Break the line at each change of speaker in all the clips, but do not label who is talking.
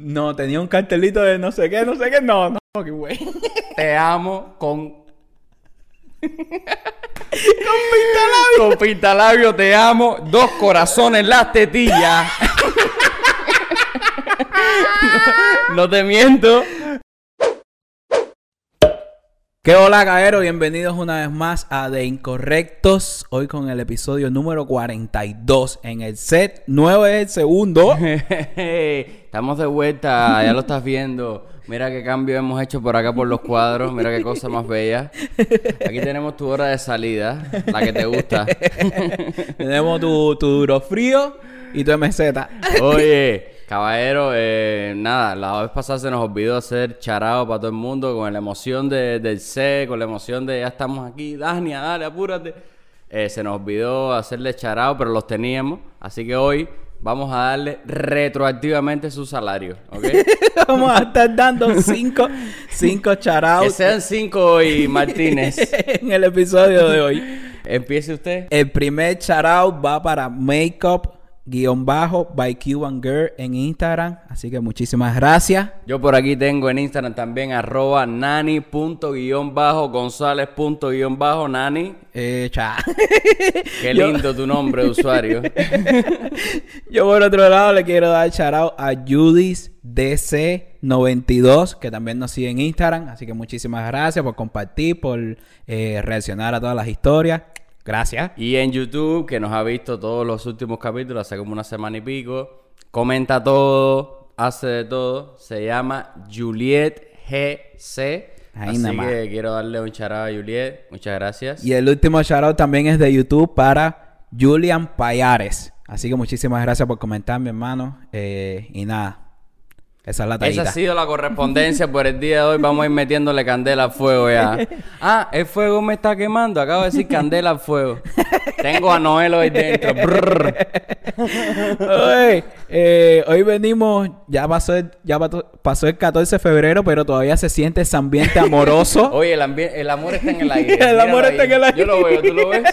No, tenía un cartelito de no sé qué, no sé qué. No, no, qué güey.
Te amo con.
Con pintalabio.
Con pintalabio te amo. Dos corazones las tetillas. no, no te miento.
¿Qué hola, caero? Bienvenidos una vez más a De Incorrectos. Hoy con el episodio número 42 en el set. 9 es el segundo.
Estamos de vuelta, ya lo estás viendo. Mira qué cambio hemos hecho por acá por los cuadros. Mira qué cosa más bella. Aquí tenemos tu hora de salida, la que te gusta.
Tenemos tu, tu duro frío y tu meseta.
Oye, caballero, eh, nada, la vez pasada se nos olvidó hacer charado para todo el mundo con la emoción de- del C, con la emoción de ya estamos aquí, Dania, dale, apúrate. Eh, se nos olvidó hacerle charado, pero los teníamos. Así que hoy vamos a darle retroactivamente su salario, ¿ok?
Vamos a estar dando 5 cinco
que
charouts
sean cinco y Martínez.
en el episodio de hoy.
Empiece usted.
El primer shoutout va para Makeup guion bajo by Cuban Girl en Instagram. Así que muchísimas gracias.
Yo por aquí tengo en Instagram también arroba nani punto guion bajo gonzález punto guion bajo nani.
Eh, cha.
Qué
Yo-
lindo tu nombre de usuario.
Yo por otro lado le quiero dar shoutout a Judis DC92 que también nos sigue en Instagram. Así que muchísimas gracias por compartir, por eh, reaccionar a todas las historias. Gracias.
Y en YouTube, que nos ha visto todos los últimos capítulos, hace como una semana y pico. Comenta todo, hace de todo. Se llama Juliet GC.
Ahí
Así
nada
que quiero darle un charado a Juliet. Muchas gracias.
Y el último shoutout también es de YouTube para Julian Payares. Así que muchísimas gracias por comentar, mi hermano. Eh, y nada, esa es la
Esa ha sido la correspondencia por el día de hoy. Vamos a ir metiéndole candela al fuego ya. Ah, el fuego me está quemando. Acabo de decir candela al fuego. Tengo a Noel hoy dentro.
Oye, eh, hoy venimos, ya pasó, el, ya pasó el 14 de febrero, pero todavía se siente ese ambiente amoroso.
Oye, el, el amor está en el aire.
El
Míralo
amor está
ahí.
en el aire.
Yo lo veo, ¿tú lo ves?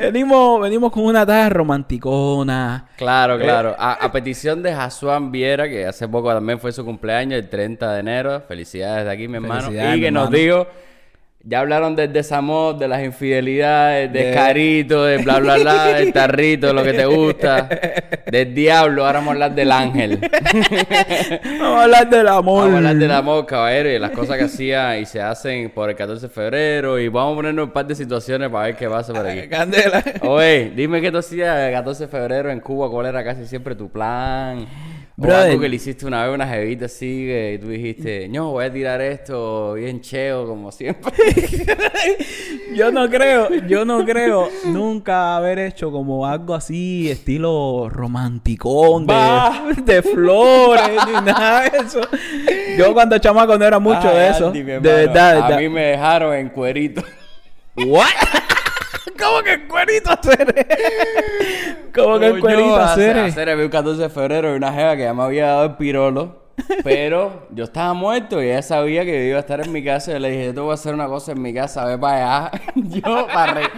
venimos, venimos con una taja romanticona.
Claro, claro. A, a petición de Viera, que hace poco también fue su cumpleaños, el 30 de enero. Felicidades de aquí, mi hermano. Y que nos dijo, ya hablaron del desamor, de las infidelidades, de,
De-
carito, de bla, bla, bla, del tarrito, de lo que te gusta, del diablo. Ahora vamos a hablar del ángel.
Vamos a hablar del amor.
Vamos a hablar del amor, caballero, y las cosas que hacía y se hacen por el 14 de febrero. Y vamos a ponernos un par de situaciones para ver qué pasa por aquí.
Candela.
Oye, dime qué tú hacías el 14 de febrero en Cuba, cuál era casi siempre tu plan. O
Brother.
algo que le hiciste una vez una jevita así que tú dijiste, no, voy a tirar esto bien cheo como siempre.
Yo no creo, yo no creo nunca haber hecho como algo así, estilo romanticón, de, de flores, ni nada de eso. Yo cuando chamaco no era mucho
Ay,
de eso.
Andy,
de verdad,
A mí me dejaron en cuerito.
¿What? ¿Cómo que en cuerito hacer? ¿Cómo que en cuerito
hace-
hacer?
hacer el 14 de febrero y una jeva que ya me había dado el pirolo. Pero yo estaba muerto y ella sabía que yo iba a estar en mi casa. Y yo le dije, yo te voy a hacer una cosa en mi casa, ve para allá. yo, para, re-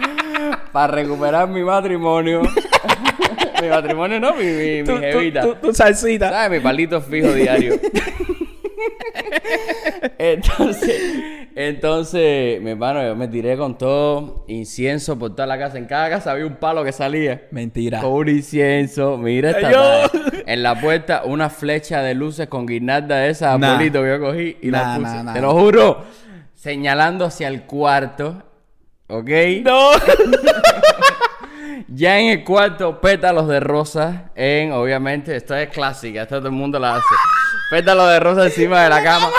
para recuperar mi matrimonio. mi matrimonio no, mi, mi, mi
Tu, tu,
jevita.
tu- tu salsita.
¿Sabes? Mi palito fijo diario. entonces, entonces, mi hermano, yo me tiré con todo incienso por toda la casa. En cada casa había un palo que salía.
Mentira.
Con un incienso. Mira esta. En la puerta, una flecha de luces con guirnalda de esas,
Nah.
que yo cogí y
Nah,
la puse.
nah.
Te lo juro. Señalando hacia el cuarto. ¿Ok?
No.
Ya en el cuarto, pétalos de rosa en, obviamente, esto es clásica, esto todo el mundo la hace. Pétalos de rosa encima de la cama.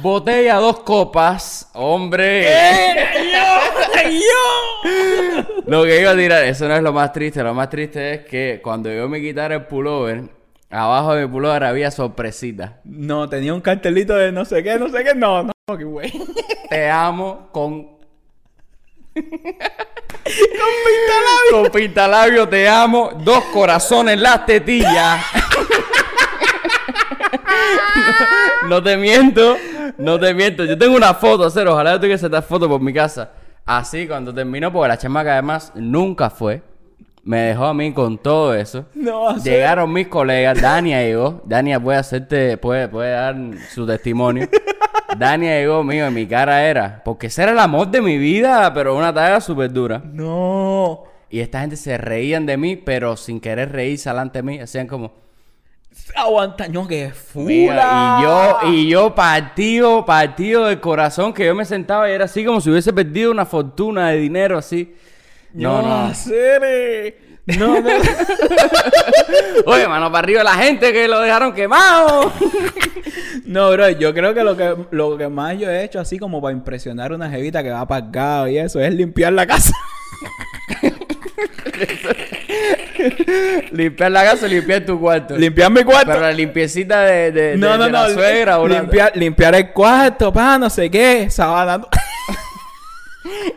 Botella, dos copas. Hombre. Lo que iba a tirar, eso no es lo más triste. Lo más triste es que cuando yo me quitara el pullover, abajo de mi pullover había sorpresita.
No, tenía un cartelito de no sé qué, no sé qué. No, no, qué güey.
Te amo con
Con pintalabio.
Con pintalabio te amo. Dos corazones en las tetillas. no te miento. No te miento. Yo tengo una foto, cero. Ojalá yo tuviese esta foto por mi casa. Así cuando terminó, porque la chamaca además nunca fue. me dejó a mí con todo eso.
No va a ser.
Llegaron mis colegas, Dania llegó, Dania puede hacerte, puede, puede dar su testimonio. Dania llegó, mío, y mi cara era, porque ese era el amor de mi vida, pero una tarea súper dura.
No.
Y esta gente se reían de mí, pero sin querer reírse delante de mí, hacían como,
Aguanta, no, que fula.
Mira, y yo, y yo partido, partido del corazón, que yo me sentaba y era así como si hubiese perdido una fortuna de dinero, así. No,
No,
no.
No, no.
Oye, mano, para arriba la gente que lo dejaron quemado.
No, bro, yo creo que lo que lo que más yo he hecho así como para impresionar a una jevita que va pagado y eso es limpiar la casa.
limpiar la casa, limpiar tu cuarto.
limpiar mi cuarto.
Pero la limpiecita de, de, de-
no, no,
de
no.
la suegra o una-
limpiar, limpiar el cuarto, pa, no sé qué. Sabana.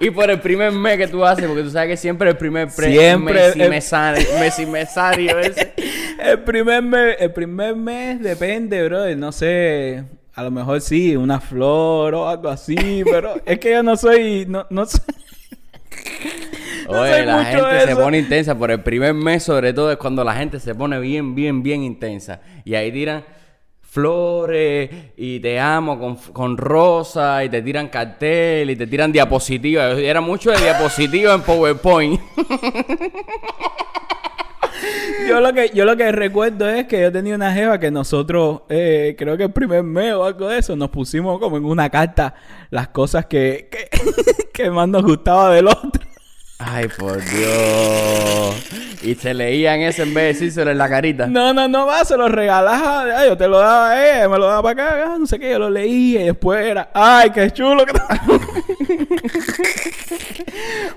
Y por el primer mes que tú haces, porque tú sabes que siempre el primer pre
Siempre
mesi-
el-
mesario, mesimesario ese.
El primer mes, el primer mes depende, bro. No sé. A lo mejor sí, una flor o algo así, pero es que yo no soy, no, no soy. No
Oye, la
mucho
gente se pone intensa. Por el primer mes, sobre todo, es cuando la gente se pone bien, bien, bien intensa. Y ahí tiran flores y te amo con, con rosa y te tiran cartel y te tiran diapositivas. Era mucho de diapositivas en PowerPoint.
Yo lo que, yo lo que recuerdo es que yo tenía una jeva que nosotros, eh, creo que el primer mes o algo de eso, nos pusimos como en una carta las cosas que, que, que más nos gustaba del otro.
Ay, por Dios. Y se leían eso en vez de decírselo en la carita.
No, no, no va, se lo regalaba. Ay, yo te lo daba a ella, me lo daba para acá, ah, no sé qué, yo lo leía y después era, ay, qué chulo que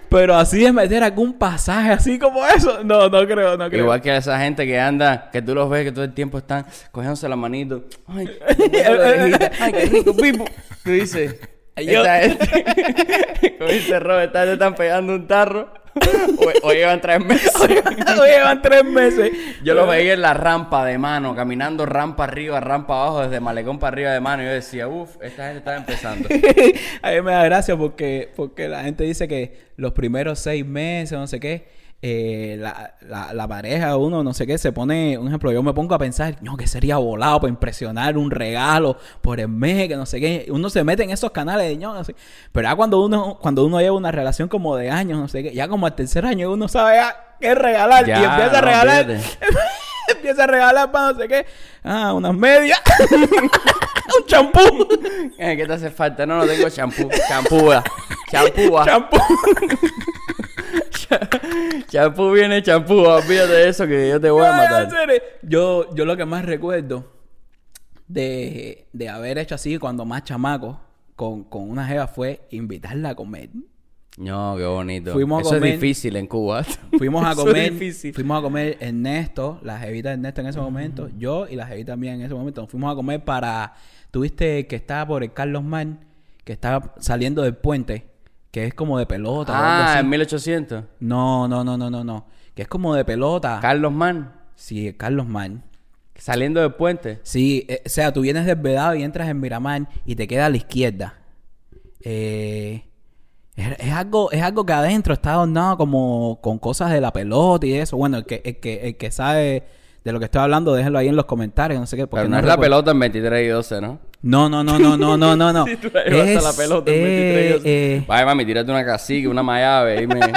Pero así de meter algún pasaje así como eso, no, no creo, no creo.
Igual que esa gente que anda, que tú los ves que todo el tiempo están cogiéndose la manito. Ay. Ay, qué rico, pipo. Tú dices, esta gente, como dice Robert, esta gente están pegando un tarro. O llevan tres meses.
Oye, llevan tres meses.
Yo los veía en la rampa de mano, caminando rampa arriba, rampa abajo, desde malecón para arriba de mano. Y yo decía, uff, esta gente está empezando.
a mí me da gracia porque, porque la gente dice que los primeros seis meses, no sé qué, eh, la, la, la pareja, uno, no sé qué, se pone, un ejemplo, yo me pongo a pensar, no, que sería volado para impresionar un regalo por el mes, que no sé qué. Uno se mete en esos canales de ño, no sé. Pero ya cuando uno, cuando uno lleva una relación como de años, no sé qué, ya como al tercer año uno sabe ya qué regalar
Ya,
y empieza a regalar. empieza a regalar para no sé qué. Ah, unas medias. un champú.
Eh, ¿Qué te hace falta? No, no tengo champú. Champú, ah. champú.
champú.
Viene champú, olvídate de eso que yo te voy a matar.
Yo, yo lo que más recuerdo de, de haber hecho así cuando más chamaco con, con una jeva fue invitarla a comer.
No, qué bonito.
Fuimos a
Eso
comer-
es difícil en Cuba.
Fuimos a comer,
difícil.
fuimos a comer Ernesto, la jevita de Ernesto en ese momento, yo y la jevita mía en ese momento, nos fuimos a comer para, tuviste que estaba por el Carlos Man, que estaba saliendo del puente, que es como de pelota.
Ah, en 1800.
No, no, no, no, no, no, que es como de pelota.
Carlos Mann,
sí, Carlos Man.
saliendo del puente.
Sí, eh, o sea, tú vienes desvedado y entras en Miramar y te queda a la izquierda. Eh, es, es algo, es algo que adentro está adornado como con cosas de la pelota y eso. Bueno, el que, el que, el que sabe de lo que estoy hablando, déjenlo ahí en los comentarios, no sé qué. porque
Pero no es la
recuerdo.
pelota en 23 y 12, ¿no?
No, no, no, no, no, no, no, no.
Si tú la la pelota en 23 y
eh,
12.
eh,
Vaya, mami, tírate una cacique, una mayave. Dime.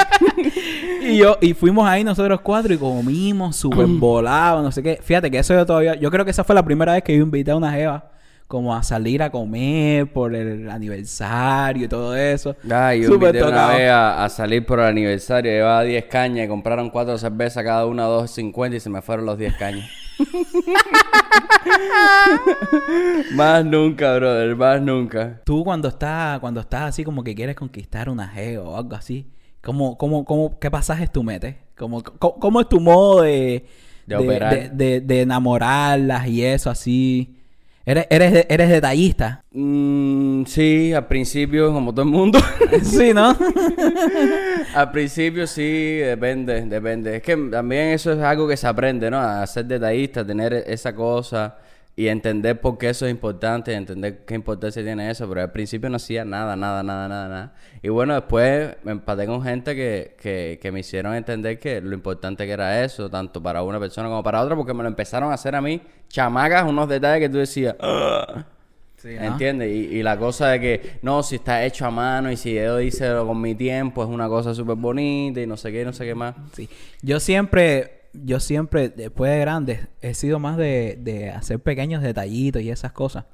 Y yo, y fuimos ahí nosotros cuatro y comimos súper volados, no sé qué. Fíjate que eso yo todavía, yo creo que esa fue la primera vez que yo invité a una jeva como a salir a comer por el aniversario y todo eso.
Ay, yo
Súper
invité una vez a, a salir por el aniversario. Llevaba 10 cañas y compraron 4 cervezas cada una, 2.50 y se me fueron los 10 cañas. más nunca, brother, más nunca.
Tú cuando estás, cuando estás así como que quieres conquistar una jeva o algo así, ¿cómo, cómo, cómo, qué pasajes tú metes? ¿Cómo, cómo, cómo es tu modo de,
De operar.
de, de- de enamorarlas y eso así? ¿Eres, eres, eres detallista?
Mm, sí, al principio, como todo el mundo.
sí, ¿no?
al principio sí, depende, depende. Es que también eso es algo que se aprende, ¿no? A ser detallista, tener esa cosa y entender por qué eso es importante, entender qué importancia tiene eso, pero al principio no hacía nada, nada, nada, nada, nada. Y bueno, después me empaté con gente que, que, que me hicieron entender que lo importante que era eso, tanto para una persona como para otra, porque me lo empezaron a hacer a mí, chamacas, unos detalles que tú decías.
Sí, ¿no?
¿Entiendes? Y, y la cosa de que, no, si está hecho a mano y si yo hice con mi tiempo, es una cosa súper bonita y no sé qué, y no sé qué más.
Sí. Yo siempre, yo siempre, después de grande, he sido más de, de hacer pequeños detallitos y esas cosas.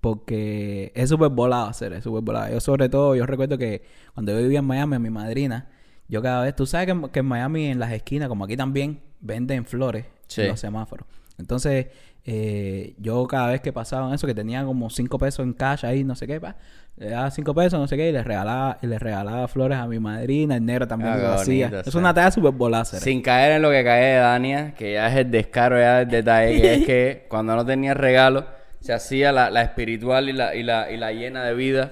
Porque es súper volado hacer, es súper volado. Yo sobre todo, yo recuerdo que cuando yo vivía en Miami, mi madrina, yo cada vez, tú sabes que, que en Miami, en las esquinas, como aquí también, venden flores
Sí.
en los semáforos. Entonces, eh, yo cada vez que pasaban eso, que tenía como cinco pesos en cash ahí, no sé qué, pa, le daba cinco pesos, no sé qué, y les regalaba, y les regalaba flores a mi madrina, el negro también
Ah,
lo hacía.
bonito,
Es
sí.
una tarea súper hacer.
Sin caer en lo que cae de Dania, que ya es el descaro ya del detalle, que es que cuando no tenía regalo, se hacía la, la espiritual y la, y, la, y la llena de vida.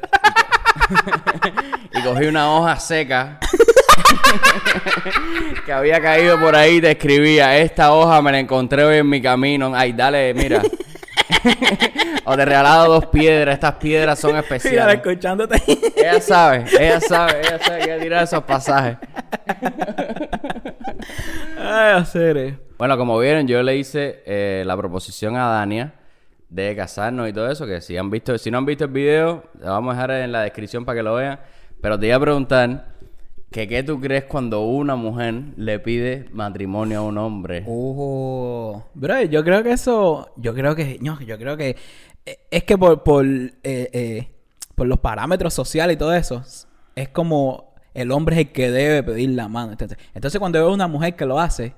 y cogí una hoja seca que había caído por ahí y te escribía, esta hoja me la encontré hoy en mi camino. Ay, dale, mira. o te regalaba dos piedras, estas piedras son
Mira,
especiales.
escuchándote.
Ella sabe, ella sabe, ella sabe que tirar esos pasajes.
Ay, hacer.
Bueno, como vieron, yo le hice eh, la proposición a Dania de casarnos y todo eso, que si han visto, si no han visto el video, lo vamos a dejar en la descripción para que lo vean. Pero te iba a preguntar que qué tú crees cuando una mujer le pide matrimonio a un hombre.
Oh, bro, yo creo que eso, yo creo que, no, yo creo que eh, es que por, por, eh, eh, por los parámetros sociales y todo eso, es como el hombre es el que debe pedir la mano. Entonces, entonces cuando veo una mujer que lo hace,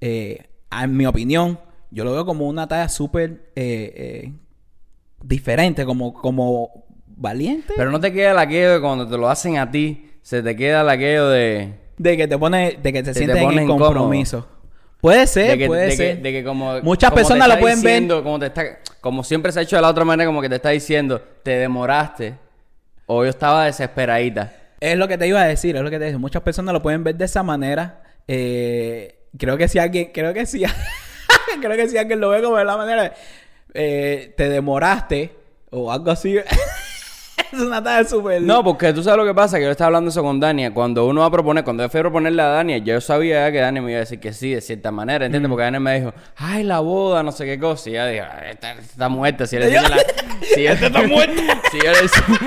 eh, en mi opinión, yo lo veo como una talla súper diferente, como, como valiente.
Pero no te queda la de cuando te lo hacen a ti, se te queda la aquello de...
de que te pone, de que te,
te
sientes en
incómodo.
compromiso. Puede ser,
de que,
puede
de que-
ser.
de que como
Muchas
como
personas lo pueden ver.
como te está como siempre se ha hecho de la otra manera como que te está diciendo te demoraste o yo estaba desesperadita
Es lo que te iba a decir, es lo que te dije. Muchas personas lo pueden ver de esa manera. Eh, creo que si alguien, creo que si, creo que si alguien lo ve como de la manera, de, eh, te demoraste o algo así. es una súper.
no porque tú sabes lo que pasa que yo estaba hablando eso con Dania cuando uno va a proponer cuando yo fui a proponerle a Dania yo sabía ya que Dania me iba a decir que sí de cierta manera ¿entiendes? porque Dania me dijo ay la boda no sé qué cosa y ya dije "Ay, esta, esta está muerta si yo le enseño la si yo,
está muerta.
si yo le enseño,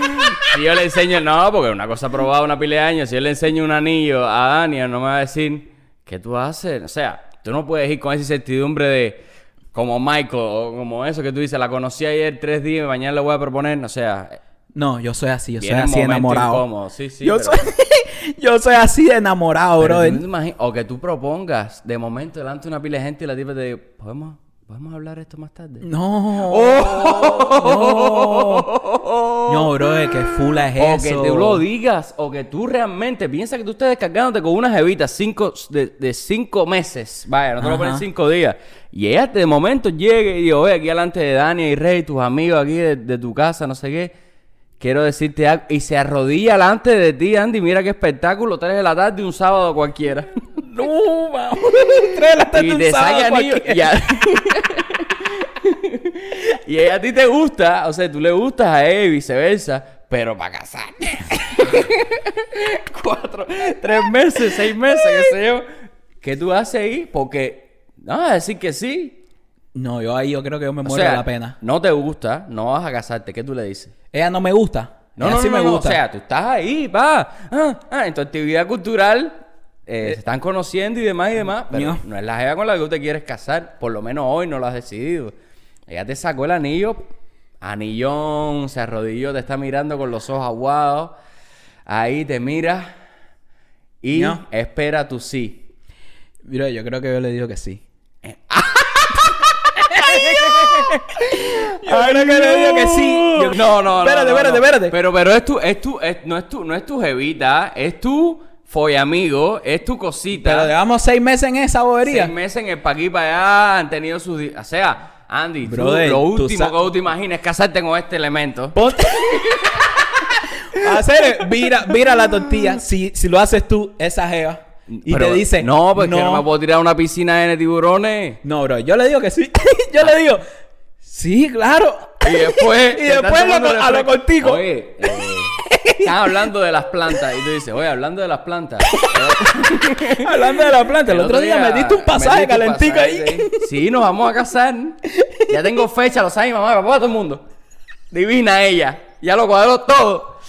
si yo le enseño no porque una cosa probada una pila de años si yo le enseño un anillo a Dania no me va a decir ¿qué tú haces? o sea tú no puedes ir con esa incertidumbre de como Michael o como eso que tú dices la conocí ayer tres días y mañana le voy a proponer o sea
No, yo soy así, yo soy así enamorado.
incómodo, sí, sí,
yo,
pero-
soy, yo soy así de enamorado,
Pero
bro.
tú no te imaginas- o que tú propongas de momento delante de una pila de gente y la tipa te diga, ¿podemos, ¿podemos hablar esto más tarde?
No.
Oh.
No. No, bro, que fula es
O
eso.
que tú lo digas, o que tú realmente piensas que tú estás descargándote con una jevita cinco, de, de cinco meses. Vaya, no te lo ponen cinco días. Y ella de momento llegue y digo, oye, aquí delante de Dani y Rey, tus amigos aquí de, de tu casa, no sé qué. Quiero decirte algo. Y se arrodilla delante de ti, Andy. Mira qué espectáculo. Tres de la tarde, un sábado cualquiera.
No, vamos. Tres de la tarde
y
un
te
sábado cualquiera.
Y a... y ella a ti te gusta. O sea, tú le gustas a ella y viceversa. Pero para casarte. Cuatro, tres meses, seis meses, qué sé yo. ¿Qué tú haces ahí? Porque. No, a decir que sí.
No, yo ahí yo creo que yo me
O
muero
sea,
de la pena.
no te gusta, no vas a casarte. ¿Qué tú le dices?
Ella no me gusta.
No,
Ella
no,
sí
no,
me
no,
gusta.
O sea, tú estás ahí, pa. Ah, ah, en tu actividad cultural eh, se están conociendo y demás y demás. Pero
No.
es la jeva con la que tú te quieres casar. Por lo menos hoy no lo has decidido. Ella te sacó el anillo. Anillón, se arrodilló, te está mirando con los ojos aguados. Ahí te mira. Y espera tu sí.
Mira, yo creo que yo le digo que sí.
Eh.
Yo creo que le digo que sí. Yo-
No, no, no.
Espérate,
no,
espérate, espérate.
Pero, pero es tu, es tu, es- no es tu, no es tu jevita, es tu follamigo, es tu cosita.
Pero llevamos seis meses en esa bobería.
Seis meses en el pa' aquí para allá han tenido sus... di- O sea, Andy, tú,
Brother,
lo
tú
último
sa-
que tú te imaginas es casarte con este elemento.
Ponte. Hacer, vira, vira la tortilla. Si, si lo haces tú, esa jeva. Y
Pero-
te dice.
No, porque no. me puedo tirar a una piscina de tiburones.
No, bro, yo le digo que sí. yo le digo. Sí, claro.
Y después.
Y después lo a lo contigo.
Oye, eh, están hablando de las plantas. Y tú dices, oye, hablando de las plantas.
Hablando de la planta, el, otro día, me diste un pasaje calentico ahí.
Sí. Sí, nos vamos a casar. Ya tengo fecha, lo sabe mi mamá, papá, todo el mundo. Divina ella. Ya lo cuadró todo.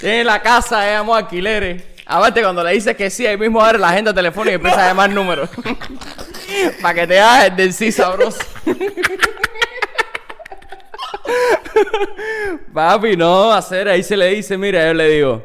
Tiene la casa, amo alquileres. Aparte, cuando le dices que sí, ahí mismo abre la agenda telefónica y empieza a llamar números. Para que te hagas el del sí sabroso. Papi, no, hacer, ahí se le dice, mira, yo le digo.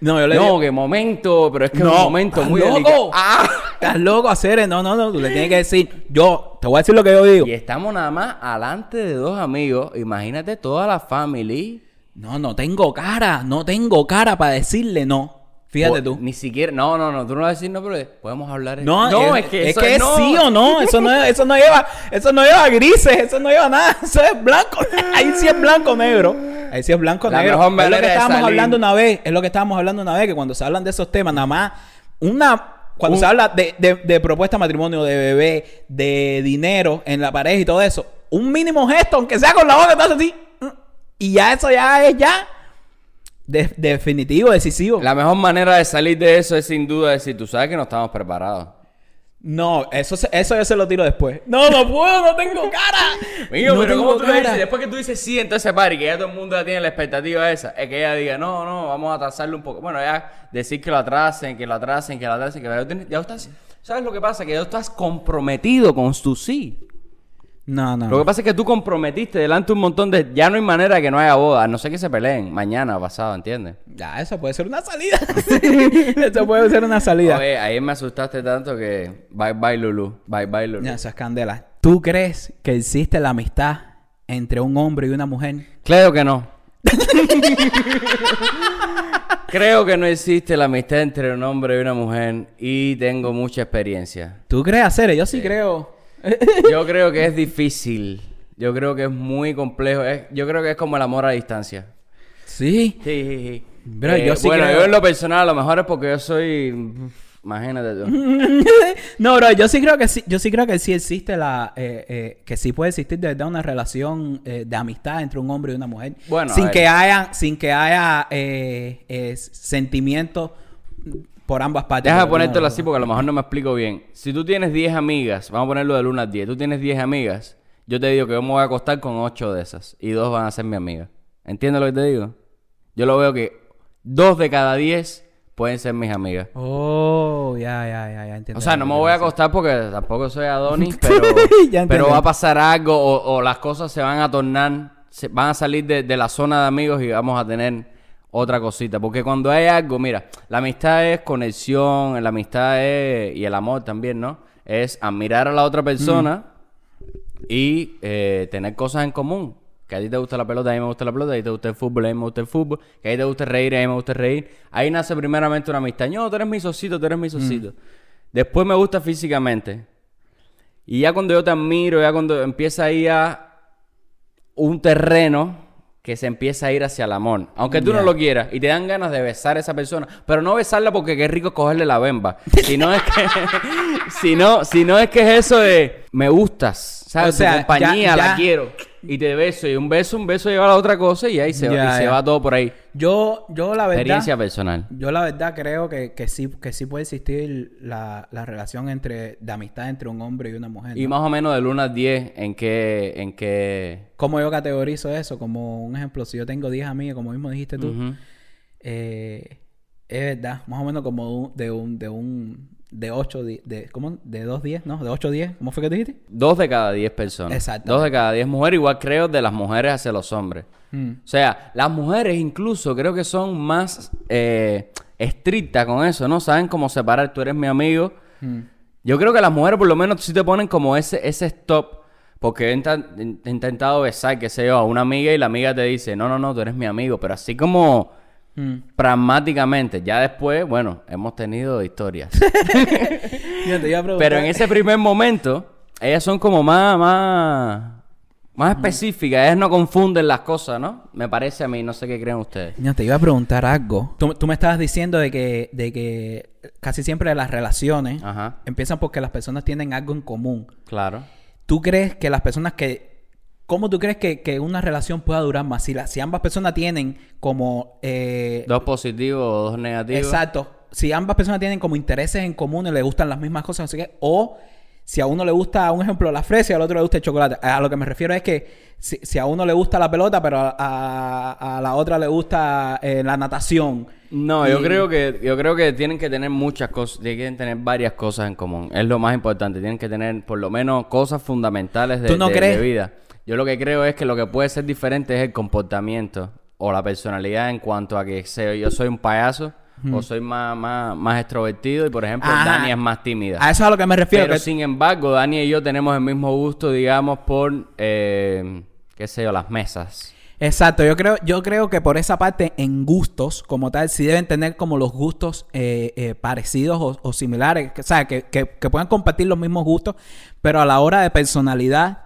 No, yo le
No,
digo,
que momento, pero es que es un
No,
momento
¿estás
muy
loco?
delicado. Ah.
estás loco, hacer No, no, no. Tú le tienes que decir, yo, te voy a decir lo que yo digo.
Y estamos nada más alante de dos amigos. Imagínate toda la family.
No, no tengo cara. No tengo cara para decirle no. Fíjate tú.
Ni siquiera. No, no, no. Tú no vas a decir no, pero podemos hablar. en-
No,
es, que
es, que es
no.
sí o no. Eso no, eso no lleva, eso no lleva grises, eso no lleva nada. Eso es blanco. Ahí sí es blanco negro. Ahí sí es blanco
La
negro.
mejor
Es lo que estábamos
salir.
hablando una vez. Es lo que estábamos hablando una vez que cuando se hablan de esos temas, nada más una cuando
Un-
se habla de, de, de propuesta de matrimonio, de bebé, de dinero en la pareja y todo eso, un mínimo gesto, aunque sea con la boca, estás así. mm, Y ya eso ya es ya de- definitivo, decisivo.
La mejor manera de salir de eso es sin duda decir, tú sabes que no estamos preparados.
No, eso, eso yo se lo tiro después. No, no puedo, no tengo cara.
Mío,
no
pero ¿cómo tú le
cara.
dices? Después que tú dices sí, entonces party, que ya todo el mundo ya tiene la expectativa esa, es que ella diga, no, no, vamos a atrasarlo un poco. Bueno, ya decir que lo atrasen, que lo atrasen, que lo atrasen, que tienes- ya estás, ¿sabes lo que pasa? Que ya estás comprometido con tu sí.
No, no.
Lo que pasa es que tú comprometiste delante un montón de... Ya no hay manera de que no haya boda, no sé que se peleen mañana o pasado, ¿entiendes?
Ya, eso puede ser una salida. eso puede ser una salida.
Oye, ayer me asustaste tanto que... Bye bye Lulu, bye bye Lulu.
Ya, eso es candela. ¿Tú crees que existe la amistad entre un hombre y una mujer?
Creo que no. Creo que no existe la amistad entre un hombre y una mujer y tengo mucha experiencia.
¿Tú crees hacer? Yo sí creo.
Yo creo que es difícil. Yo creo que es muy complejo. Es- yo creo que es como el amor a distancia.
Sí.
Sí, sí, sí.
Yo sí
bueno,
creo-
yo en lo personal a lo mejor es porque yo soy... Imagínate tú.
no, bro, yo sí creo que sí, yo sí creo que sí existe la, eh, eh, que sí puede existir de verdad una relación eh, de amistad entre un hombre y una mujer.
Bueno,
sin que haya, sin que haya eh, eh, sentimientos por ambas partes.
Deja de ponértelo así porque a lo mejor no me explico bien. Si tú tienes 10 amigas, vamos a ponerlo del 1 al 10, tú tienes 10 amigas, yo te digo que yo me voy a acostar con 8 de esas y dos van a ser mi amiga. ¿Entiendes lo que te digo? Yo lo veo que dos de cada 10 pueden ser mis amigas.
Oh, ya, ya, ya, ya entiendo.
O sea, no me voy a acostar porque tampoco soy Adonis, pero, va a pasar algo o, o las cosas se van a tornar, se, van a salir de, de la zona de amigos y vamos a tener otra cosita. Porque cuando hay algo, mira, la amistad es conexión, la amistad es, y el amor también, ¿no? Es admirar a la otra persona y eh, tener cosas en común. Que a ti te gusta la pelota, a mí me gusta la pelota, a ti te gusta el fútbol, a mí me gusta el fútbol, que a ti te gusta reír, a mí me gusta reír. Ahí nace primeramente una amistad. No, tú eres mi socito, tú eres mi socito. Después me gusta físicamente. Y ya cuando yo te admiro, ya cuando empieza ahí a un terreno que se empieza a ir hacia el amor. Aunque tú no lo quieras y te dan ganas de besar a esa persona, pero no besarla porque qué rico cogerle la bemba. Si no es que si no, si no es que es eso de me gustas, ¿sabes?
O sea,
Tu compañía
ya-
la quiero y te beso y un beso, un beso lleva a la otra cosa y ahí se, va, y se va todo por ahí.
Yo, yo la verdad.
Experiencia personal.
Yo la verdad creo que, que sí, que sí puede existir la, la relación entre, de amistad entre un hombre y una mujer.
Y más o menos del 1 al 10 en qué en qué
¿Cómo yo categorizo eso? Como un ejemplo, si yo tengo 10 amigas, como mismo dijiste tú, eh, es verdad, más o menos como de un, de un, de 8, de, ¿cómo? De 2 10, ¿no? De 8 10, ¿cómo fue que dijiste?
Dos de cada diez personas.
Exactamente.
Dos de cada diez mujeres, igual creo de las mujeres hacia los hombres.
Mm.
O sea, las mujeres incluso creo que son más eh, estrictas con eso, ¿no? Saben cómo separar, tú eres mi amigo.
Mm.
Yo creo que las mujeres por lo menos sí te ponen como ese, ese stop. Porque he intentado besar, qué sé yo, a una amiga y la amiga te dice, no, no, no, tú eres mi amigo. Pero así como
Mm.
pragmáticamente. Ya después, bueno, hemos tenido historias. Pero en ese primer momento, ellas son como más, más, más específicas. Ellas no confunden las cosas, ¿no? Me parece a mí, no sé qué creen ustedes.
Yo te iba a preguntar algo. Tú, tú me estabas diciendo de que, de que casi siempre las relaciones
Ajá,
empiezan porque las personas tienen algo en común.
claro.
¿Tú crees que las personas que ¿cómo tú crees que, que una relación pueda durar más? Si, la- si ambas personas tienen como... eh,
Dos positivos o dos negativos.
Exacto. Si ambas personas tienen como intereses en común y le gustan las mismas cosas, sé qué, o si a uno le gusta, un ejemplo, la fresa y al otro le gusta el chocolate. A lo que me refiero es que si, si a uno le gusta la pelota, pero a, a- a la otra le gusta eh, la natación.
No, yo creo que yo creo que tienen que tener muchas cosas, tienen que tener varias cosas en común. Es lo más importante. Tienen que tener por lo menos cosas fundamentales de,
¿Tú no
de-
crees?
de vida. Yo lo que creo es que lo que puede ser diferente es el comportamiento o la personalidad en cuanto a que sé, yo soy un payaso o soy más, más, más extrovertido y por ejemplo
Ajá.
Dani es más tímida.
A eso es a lo que me refiero.
Pero
que-
sin embargo, Dani y yo tenemos el mismo gusto, digamos, por, eh, qué sé yo, las mesas.
Exacto, yo creo, yo creo que por esa parte, en gustos como tal, sí deben tener como los gustos eh, eh, parecidos o, o similares, que, o sea, que, que, que puedan compartir los mismos gustos, pero a la hora de personalidad,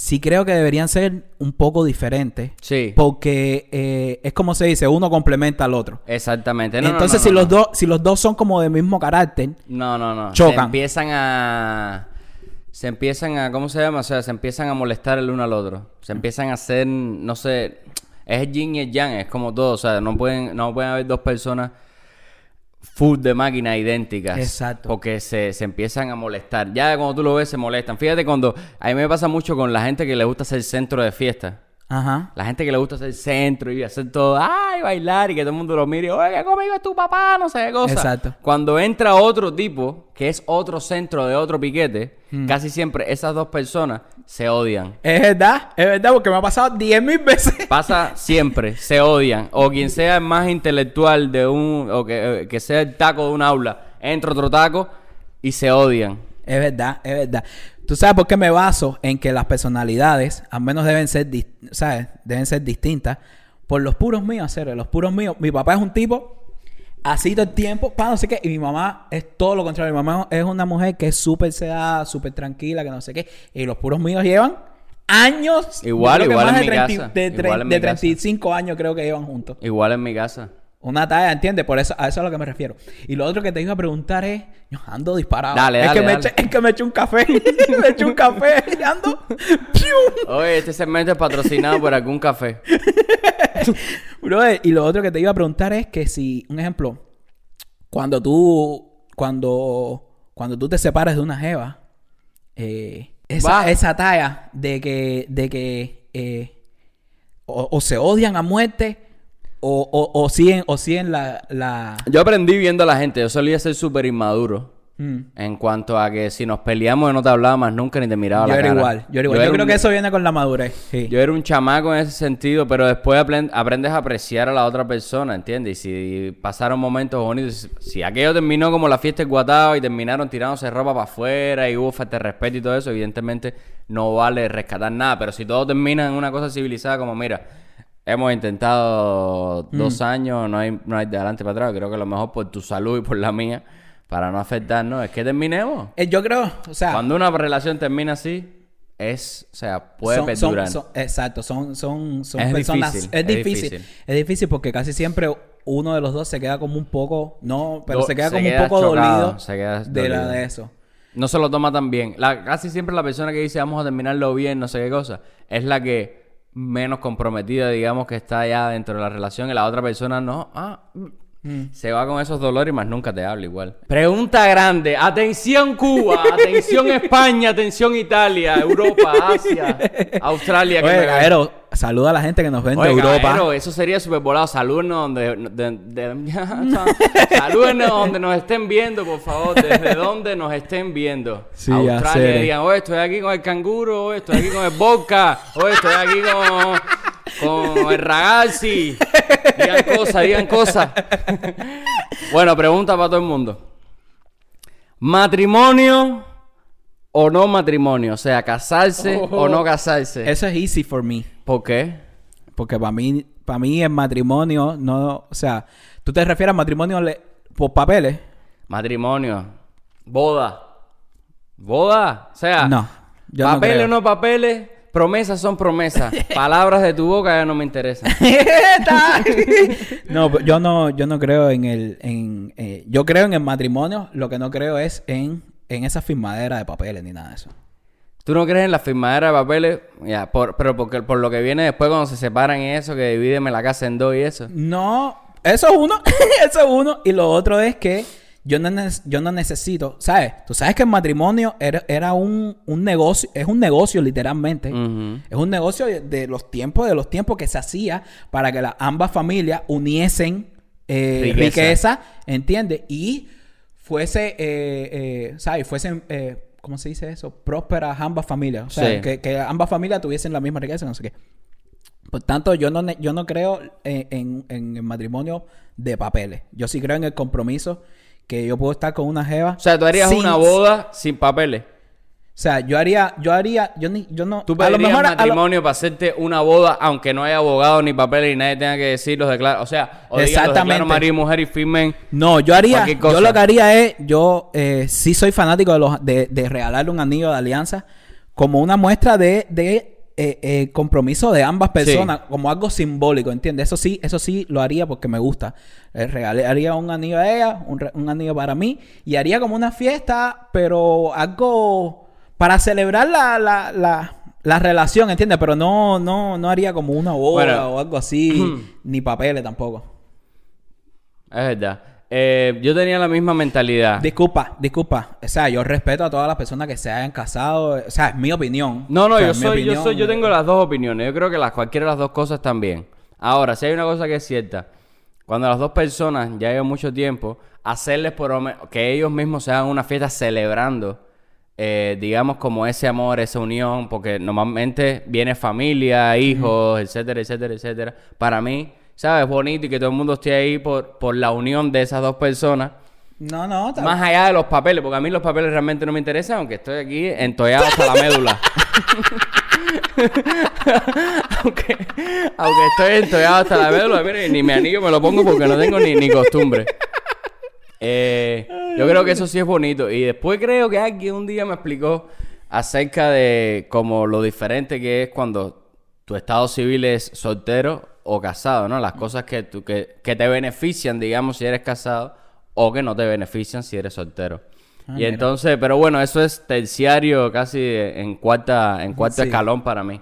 sí creo que deberían ser un poco diferentes.
Sí.
Porque eh, es como se dice, uno complementa al otro.
Exactamente. No,
Entonces,
no,
si los dos, si los dos son como del mismo carácter,
No, no, no.
Chocan.
Se empiezan a. Se empiezan a. ¿Cómo se llama? O sea, se empiezan a molestar el uno al otro. Se empiezan a hacer. No sé. Es el yin y el yang. Es como todo. O sea, no pueden, no pueden haber dos personas full de máquina idénticas.
Exacto.
Porque se, se empiezan a molestar. Ya cuando tú lo ves, se molestan. Fíjate cuando. A mí me pasa mucho con la gente que le gusta ser centro de fiesta.
Ajá.
La gente que le gusta ser centro y hacer todo, ay, bailar y que todo el mundo lo mire, oye, que conmigo es tu papá, no sé qué cosa.
Exacto.
Cuando entra otro tipo, que es otro centro de otro piquete,
Hmm.
casi siempre esas dos personas se odian.
Es verdad, es verdad, porque me ha pasado 10 mil veces.
Pasa siempre, se odian. O quien sea el más intelectual de un, o que, eh, que sea el taco de un aula, entra otro taco y se odian.
Es verdad, es verdad. ¿Tú sabes por qué me baso en que las personalidades, al menos deben ser, ¿sabes? Deben ser distintas por los puros míos, hacer los puros míos. Mi papá es un tipo así todo el tiempo, para no sé qué, y mi mamá es todo lo contrario. Mi mamá es una mujer que es súper sedada, súper tranquila, que no sé qué, y los puros míos llevan años.
Igual, igual en
de
mi
30
casa,
De,
igual en
de
mi casa.
35 años creo que llevan juntos.
Igual en mi casa.
Una talla, ¿entiendes? Por eso, a eso es a lo que me refiero. Y lo otro que te iba a preguntar es, yo ando disparado.
Dale,
es
dale,
me es que me eché un café. me eché un café y ando.
Oye, este segmento es patrocinado por algún café.
Brother, y lo otro que te iba a preguntar es que si, un ejemplo, cuando tú, cuando, cuando tú te separas de una jeva, eh, esa, talla de que, de que eh, o, o se odian a muerte o, o, o siguen, o siguen la, la...
Yo aprendí viendo a la gente, yo solía ser súper inmaduro.
Mm.
En cuanto a que si nos peleamos yo no te hablaba más nunca ni te miraba
Yo
la
era
cara.
igual, yo era igual. Yo,
era
creo
un-
que eso viene con la madurez. Sí.
Yo era un chamaco en ese sentido, pero después apren- aprendes a apreciar a la otra persona, ¿entiendes? Y si pasaron momentos bonitos, si- aquello terminó como la fiesta de Guatao y terminaron tirándose ropa para afuera y hubo falta de respeto y todo eso, evidentemente no vale rescatar nada. Pero si todo termina en una cosa civilizada como, mira, hemos intentado
Mm.
dos años, no hay, no hay de adelante para atrás, creo que lo mejor por tu salud y por la mía, para no afectarnos, es que terminemos.
Eh, yo creo, o sea,
Cuando una relación termina así, es, o sea, puede
son- son-
perdurar.
son- exacto, son, son, son
Es
personas.
difícil,
es
es
difícil.
difícil.
Es difícil porque casi siempre uno de los dos se queda como un poco, no, pero
Do-
se queda
se
como
queda
un poco
chocado,
dolido
se queda
de la
dolido.
de eso.
No se lo toma tan bien. La, casi siempre la persona que dice vamos a terminarlo bien, no sé qué cosa, es la que menos comprometida, digamos, que está ya dentro de la relación y la otra persona no. Ah, mm. Se va con esos dolores y más nunca te habla igual. Pregunta grande. Atención Cuba, atención España, atención Italia, Europa, Asia, Australia.
Oye, Gaero, saluda a la gente que nos ven de Europa.
caballero, eso sería súper volado. Salúdenos donde, de- de- salúdenos donde nos estén viendo, por favor. Desde donde nos estén viendo.
Sí,
Australia, digan, oye, estoy aquí con el canguro, oye, estoy aquí con el vodka, oye, estoy aquí con, con el ragazzi. Digan cosas, digan cosas. bueno, pregunta para todo el mundo. ¿Matrimonio o no matrimonio? O sea, casarse o no casarse.
Eso es easy for me.
¿Por qué?
Porque para mí, para mí el matrimonio, no, o sea, ¿tú te refieres a matrimonio le- por papeles?
Matrimonio. Boda. Boda. O sea,
No, yo no
papeles o no papeles, promesas son promesas. Palabras de tu boca ya no me interesan.
no, pero yo no, yo no creo en el, en, eh, yo creo en el matrimonio. Lo que no creo es en, en esa firmadera de papeles ni nada de eso.
¿Tú ¿Tú no crees en la firmadera de papeles? Ya, por, pero porque, por lo que viene después cuando se separan y eso, que divídeme la casa en dos y eso.
No, eso es uno, eso es uno. Y lo otro es que yo no, yo no necesito, ¿sabes? Tú sabes que el matrimonio era, era un, un negocio, es un negocio literalmente. Es un negocio de, de los tiempos, de los tiempos que se hacía para que las ambas familias uniesen eh,
Riqueza.
riqueza. ¿entiendes? Y fuese, eh, eh, ¿sabes? Fuesen, ¿cómo se dice eso? Prósperas ambas familias. O sea,
Sí.
que, que ambas familias tuviesen la misma riqueza, no sé qué. Por tanto, yo no, yo no creo en, en- en el matrimonio de papeles. Yo sí creo en el compromiso que yo puedo estar con una jeva.
O sea, tú harías
sin-
una boda sin papeles.
O sea, yo haría, yo haría, yo ni, yo no.
Tú
a lo mejor a- a lo-
matrimonio para hacerte una boda, aunque no haya abogado ni papeles y nadie tenga que decir los declaros. O sea, o digan
Exactamente.
declaro marido y mujer y firmen.
No, yo haría, yo lo que haría es, yo eh, sí soy fanático de, los, de, de regalarle un anillo de alianza como una muestra de, de eh, eh, compromiso de ambas personas, como algo simbólico, ¿entiendes? Eso sí, eso sí lo haría porque me gusta. Eh, regalaría un anillo a ella, un, un anillo para mí, y haría como una fiesta, pero algo para celebrar la, la, la, la relación, ¿entiendes? Pero no, no, no haría como una boda
Bueno.
o algo así, ni papeles tampoco.
Es verdad. Eh, yo tenía la misma mentalidad.
Disculpa, disculpa. O sea, yo respeto a todas las personas que se hayan casado. O sea, es mi opinión.
No, no,
O sea,
yo soy, yo soy, yo tengo las dos opiniones. Yo creo que las, cualquiera de las dos cosas bien. Ahora, si hay una cosa que es cierta, cuando las dos personas ya llevan mucho tiempo, hacerles por que ellos mismos se hagan una fiesta celebrando, eh, digamos, como ese amor, esa unión, porque normalmente viene familia, hijos, etcétera, etcétera, etcétera. Para mí, ¿sabes? Bonito y que todo el mundo esté ahí por, por la unión de esas dos personas.
No, no. está-
Más allá de los papeles, porque a mí los papeles realmente no me interesan, aunque estoy aquí entollado hasta la médula. aunque, aunque estoy entollado hasta la médula, mire, ni mi anillo me lo pongo porque no tengo ni, ni costumbre. Eh, yo creo que eso sí es bonito. Y después creo que alguien un día me explicó acerca de como lo diferente que es cuando tu estado civil es soltero o casado, ¿no? Las cosas que, tú- que, que te benefician, digamos, si eres casado o que no te benefician si eres soltero.
Ah,
y
mira.
entonces, pero bueno, eso es terciario casi en cuarta, en cuarto
Sí.
escalón para mí.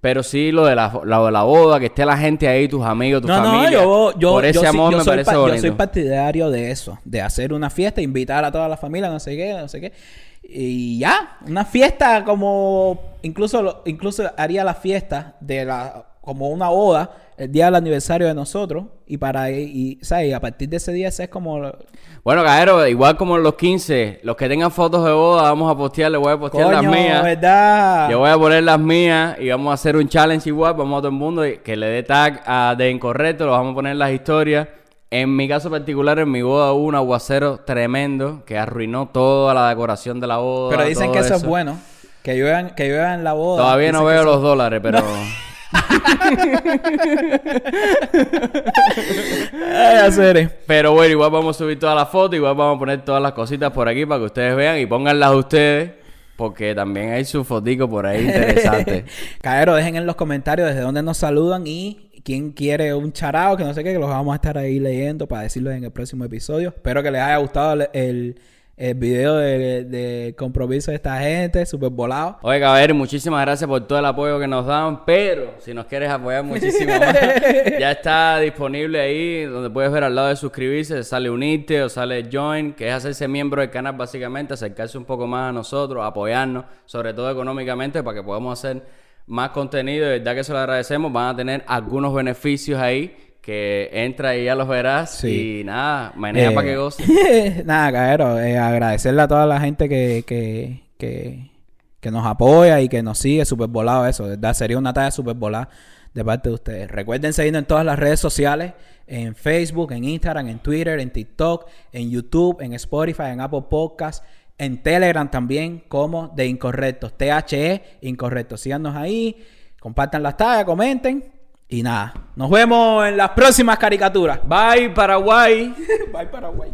Pero sí lo de la, lo de la boda, que esté la gente ahí, tus amigos, tu
No,
familia.
no, yo, yo,
por ese
yo
amor
yo
me parece
pa-
bonito.
Yo soy partidario de eso, de hacer una fiesta, invitar a toda la familia, no sé qué, no sé qué. Y ya, una fiesta como incluso incluso haría la fiesta de la como una boda el día del aniversario de nosotros y para y, ¿sabes? Y a partir de ese día ese es como
Bueno, Cajero, igual como los 15, los que tengan fotos de boda, vamos a postear, les voy a postear las mías.
¿verdad?
Yo voy a poner las mías y vamos a hacer un challenge igual, vamos a todo el mundo y- que le dé tag a de incorrecto, lo vamos a poner en las historias. En mi caso particular, en mi boda hubo un aguacero tremendo que arruinó toda la decoración de la boda.
Pero dicen que eso, es bueno, que lluevan que lluevan la boda.
Todavía no
Dicen
veo los dólares, pero...
Ay, hacer.
Pero bueno, igual vamos a subir todas las fotos, igual vamos a poner todas las cositas por aquí para que ustedes vean y pónganlas ustedes, porque también hay su fotico por ahí interesante.
Caero, dejen en los comentarios desde dónde nos saludan y quién quiere un charao, que no sé qué, que los vamos a estar ahí leyendo para decirlo en el próximo episodio. Espero que les haya gustado el, el, video de, de compromiso de esta gente, súper volado.
Oye, caballero, muchísimas gracias por todo el apoyo que nos dan, pero si nos quieres apoyar muchísimo más, ya está disponible ahí donde puedes ver al lado de suscribirse, sale unirte o sale join, que es hacerse miembro del canal básicamente, acercarse un poco más a nosotros, apoyarnos, sobre todo económicamente, para que podamos hacer más contenido. De verdad que se lo agradecemos, van a tener algunos beneficios ahí. Que entra y ya los verás.
Sí.
Y nada, maneja
Eh,
para que goce.
Nada, Caero, eh, agradecerle a toda la gente que, que, que, que nos apoya y que nos sigue, súper volado eso. Sería una talla súper volada de parte de ustedes. Recuerden seguirnos en todas las redes sociales, en Facebook, en Instagram, en Twitter, en TikTok, en YouTube, en Spotify, en Apple Podcasts, en Telegram también, como de Incorrectos, THE Incorrectos. Síganos ahí, compartan las tallas, comenten. Y nada, nos vemos en las próximas caricaturas.
Bye, Paraguay.
Bye, Paraguay.